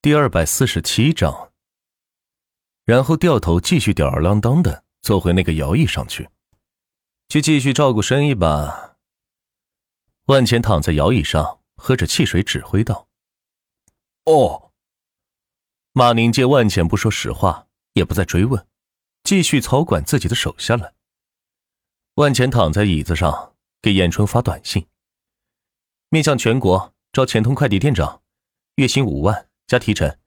第二百四十七章。然后掉头继续吊儿郎当的坐回那个摇椅上去，去继续照顾生意吧。万钱躺在摇椅上，喝着汽水，指挥道：“哦。”马宁见万钱不说实话，也不再追问，继续操管自己的手下了。万钱躺在椅子上，给严春发短信：“面向全国招钱通快递店长，月薪五万加提成。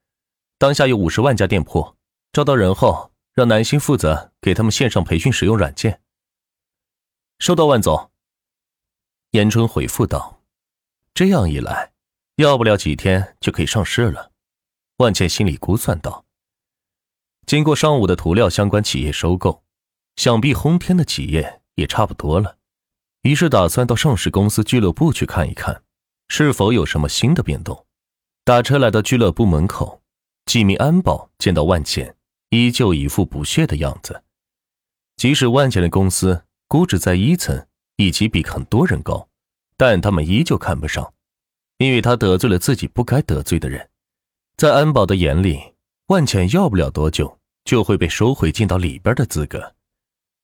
当下有五十万家店铺，招到人后，让南星负责给他们线上培训使用软件。”收到，万总。严春回复道：“这样一来，要不了几天就可以上市了。”万茜心里估算道：“经过上午的涂料相关企业收购，想必轰天的企业也差不多了。于是打算到上市公司俱乐部去看一看，是否有什么新的变动。”打车来到俱乐部门口，几名安保见到万茜，依旧一副不屑的样子。即使万茜的公司估值在一层。以及比很多人高，但他们依旧看不上，因为他得罪了自己不该得罪的人。在安保的眼里，万钱要不了多久就会被收回进到里边的资格，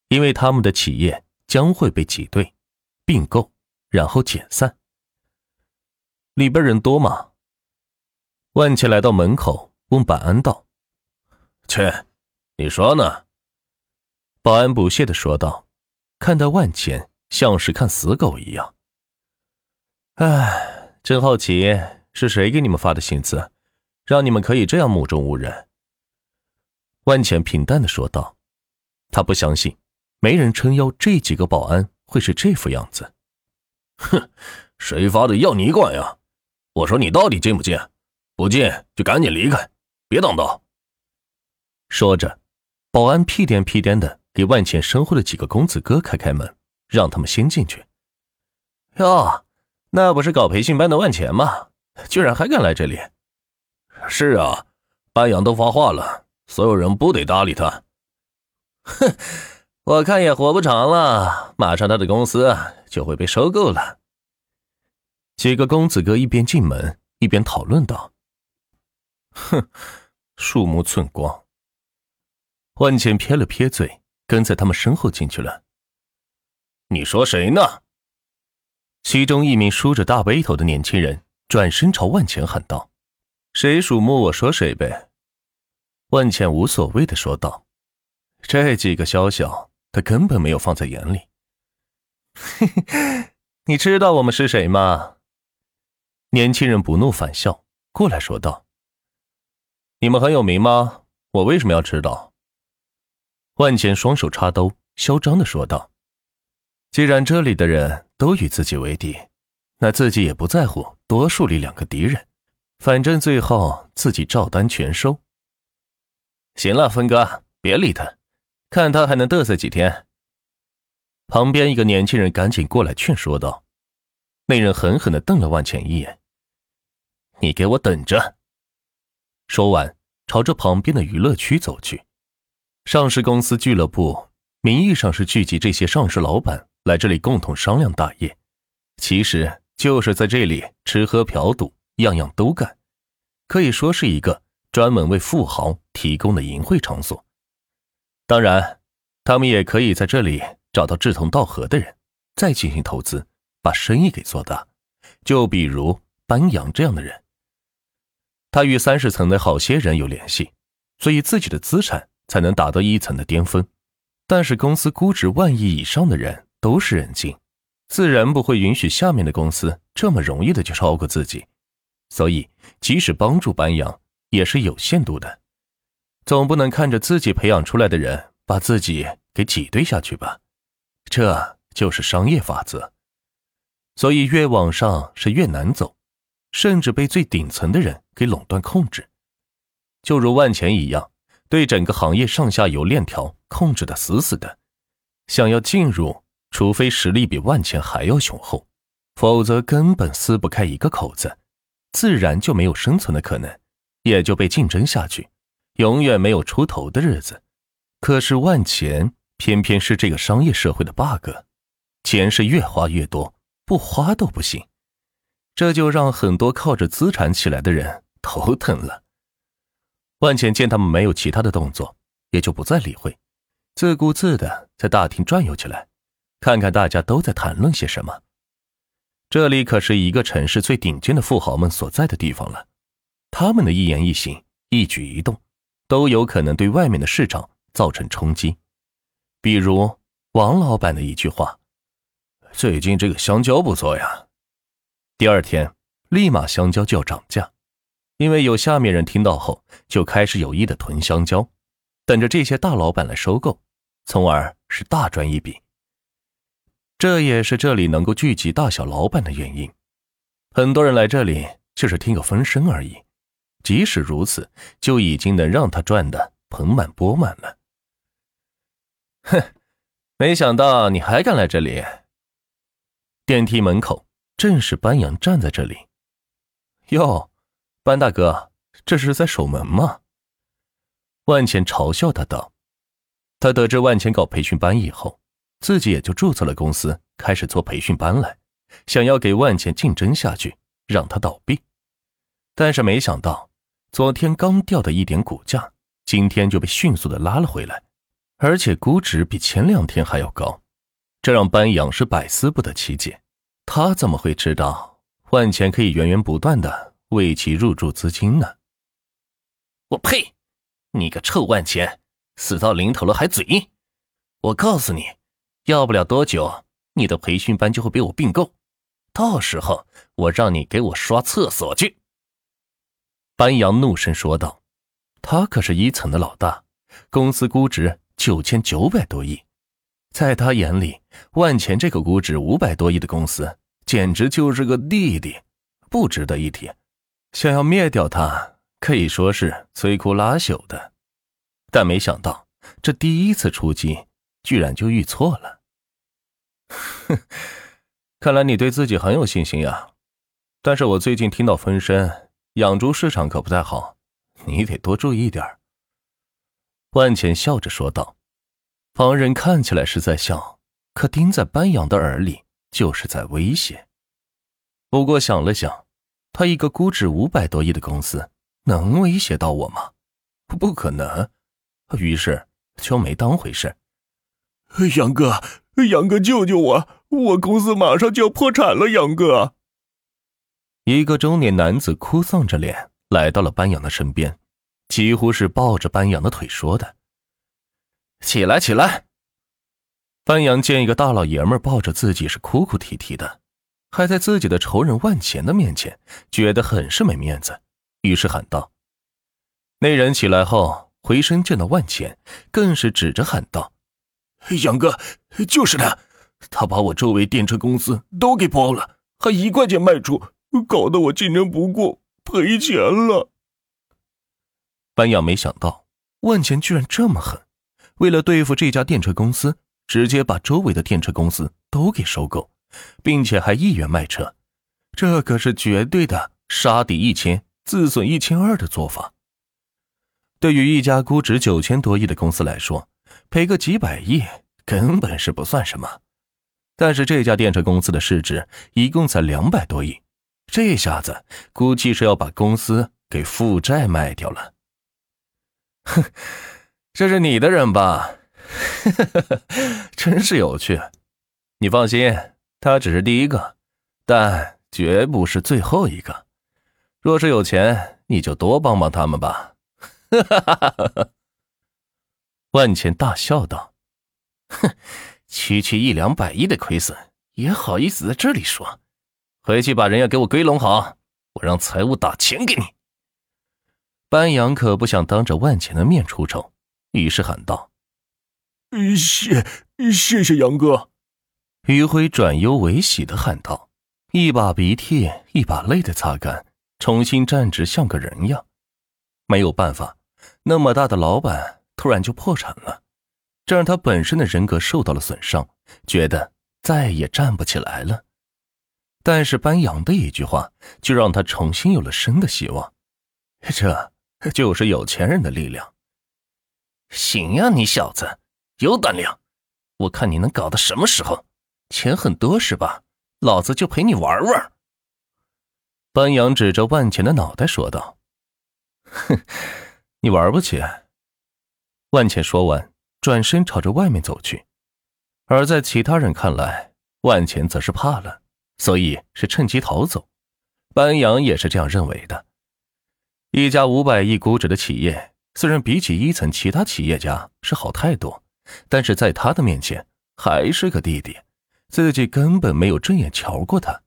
因为他们的企业将会被挤兑、并购，然后解散。里边人多吗？万茜来到门口问保安道：“切，你说呢？”保安不屑的说道：“看到万茜。”像是看死狗一样。哎，真好奇是谁给你们发的薪资，让你们可以这样目中无人。万茜平淡的说道：“他不相信，没人撑腰，这几个保安会是这副样子。”哼，谁发的要你管呀？我说你到底进不进？不进就赶紧离开，别挡道。说着，保安屁颠屁颠的给万浅身后的几个公子哥开开门。让他们先进去。哟，那不是搞培训班的万钱吗？居然还敢来这里！是啊，班阳都发话了，所有人不得搭理他。哼，我看也活不长了，马上他的公司就会被收购了。几个公子哥一边进门一边讨论道：“哼，树木寸光。”万茜撇了撇嘴，跟在他们身后进去了。你说谁呢？其中一名梳着大背头的年轻人转身朝万茜喊道：“谁属木，我说谁呗。”万茜无所谓的说道：“这几个小小，他根本没有放在眼里。”“嘿嘿，你知道我们是谁吗？”年轻人不怒反笑，过来说道：“你们很有名吗？我为什么要知道？”万钱双手插兜，嚣张的说道。既然这里的人都与自己为敌，那自己也不在乎多树立两个敌人，反正最后自己照单全收。行了，峰哥，别理他，看他还能嘚瑟几天。旁边一个年轻人赶紧过来劝说道：“那人狠狠的瞪了万钱一眼，你给我等着！”说完，朝着旁边的娱乐区走去。上市公司俱乐部名义上是聚集这些上市老板。来这里共同商量大业，其实就是在这里吃喝嫖赌，样样都干，可以说是一个专门为富豪提供的淫秽场所。当然，他们也可以在这里找到志同道合的人，再进行投资，把生意给做大。就比如班扬这样的人，他与三十层的好些人有联系，所以自己的资产才能达到一层的巅峰。但是公司估值万亿以上的人。都是人精，自然不会允许下面的公司这么容易的就超过自己，所以即使帮助班扬也是有限度的，总不能看着自己培养出来的人把自己给挤兑下去吧？这就是商业法则。所以越往上是越难走，甚至被最顶层的人给垄断控制，就如万钱一样，对整个行业上下游链条控制的死死的，想要进入。除非实力比万钱还要雄厚，否则根本撕不开一个口子，自然就没有生存的可能，也就被竞争下去，永远没有出头的日子。可是万钱偏偏是这个商业社会的 bug，钱是越花越多，不花都不行，这就让很多靠着资产起来的人头疼了。万茜见他们没有其他的动作，也就不再理会，自顾自的在大厅转悠起来，看看大家都在谈论些什么。这里可是一个城市最顶尖的富豪们所在的地方了，他们的一言一行、一举一动，都有可能对外面的市场造成冲击。比如王老板的一句话：“最近这个香蕉不错呀。”第二天，立马香蕉就要涨价。因为有下面人听到后，就开始有意的囤香蕉，等着这些大老板来收购，从而是大赚一笔。这也是这里能够聚集大小老板的原因。很多人来这里就是听个风声而已，即使如此，就已经能让他赚的盆满钵满了。哼，没想到你还敢来这里。电梯门口正是班扬站在这里，哟。班大哥，这是在守门吗？万钱嘲笑他道。他得知万钱搞培训班以后，自己也就注册了公司，开始做培训班来，想要给万钱竞争下去，让他倒闭。但是没想到，昨天刚掉的一点股价，今天就被迅速的拉了回来，而且估值比前两天还要高，这让班扬是百思不得其解。他怎么会知道万钱可以源源不断的？为其入驻资金呢？我呸！你个臭万钱，死到临头了还嘴硬！我告诉你，要不了多久，你的培训班就会被我并购，到时候我让你给我刷厕所去！班扬怒声说道：“他可是一层的老大，公司估值九千九百多亿，在他眼里，万钱这个估值五百多亿的公司，简直就是个弟弟，不值得一提。”想要灭掉他，可以说是摧枯拉朽的，但没想到这第一次出击，居然就遇错了。哼，看来你对自己很有信心呀。但是我最近听到风声，养猪市场可不太好，你得多注意点万茜笑着说道。旁人看起来是在笑，可听在班扬的耳里，就是在威胁。不过想了想。他一个估值五百多亿的公司，能威胁到我吗？不可能。于是就没当回事。杨哥，杨哥，救救我！我公司马上就要破产了，杨哥。一个中年男子哭丧着脸来到了班扬的身边，几乎是抱着班扬的腿说的：“起来，起来！”班阳见一个大老爷们抱着自己，是哭哭啼啼的。还在自己的仇人万钱的面前，觉得很是没面子，于是喊道：“那人起来后回身见到万钱，更是指着喊道：‘杨哥，就是他，他把我周围电车公司都给包了，还一块钱卖出，搞得我竞争不过，赔钱了。’”班阳没想到万钱居然这么狠，为了对付这家电车公司，直接把周围的电车公司都给收购。并且还意愿卖车，这可是绝对的杀敌一千，自损一千二的做法。对于一家估值九千多亿的公司来说，赔个几百亿根本是不算什么。但是这家电车公司的市值一共才两百多亿，这下子估计是要把公司给负债卖掉了。哼，这是你的人吧？真是有趣。你放心。他只是第一个，但绝不是最后一个。若是有钱，你就多帮帮他们吧。万钱大笑道：“哼，区区一两百亿的亏损，也好意思在这里说？回去把人要给我归拢好，我让财务打钱给你。”班扬可不想当着万钱的面出丑，于是喊道：“谢谢谢杨哥。”余辉转忧为喜的喊道，一把鼻涕一把泪的擦干，重新站直，像个人样。没有办法，那么大的老板突然就破产了，这让他本身的人格受到了损伤，觉得再也站不起来了。但是班扬的一句话，就让他重新有了生的希望。这就是有钱人的力量。行呀，你小子有胆量，我看你能搞到什么时候？钱很多是吧？老子就陪你玩玩。班扬指着万钱的脑袋说道：“哼，你玩不起。”万茜说完，转身朝着外面走去。而在其他人看来，万茜则是怕了，所以是趁机逃走。班扬也是这样认为的。一家五百亿估值的企业，虽然比起一层其他企业家是好太多，但是在他的面前还是个弟弟，自己根本没有正眼瞧过他。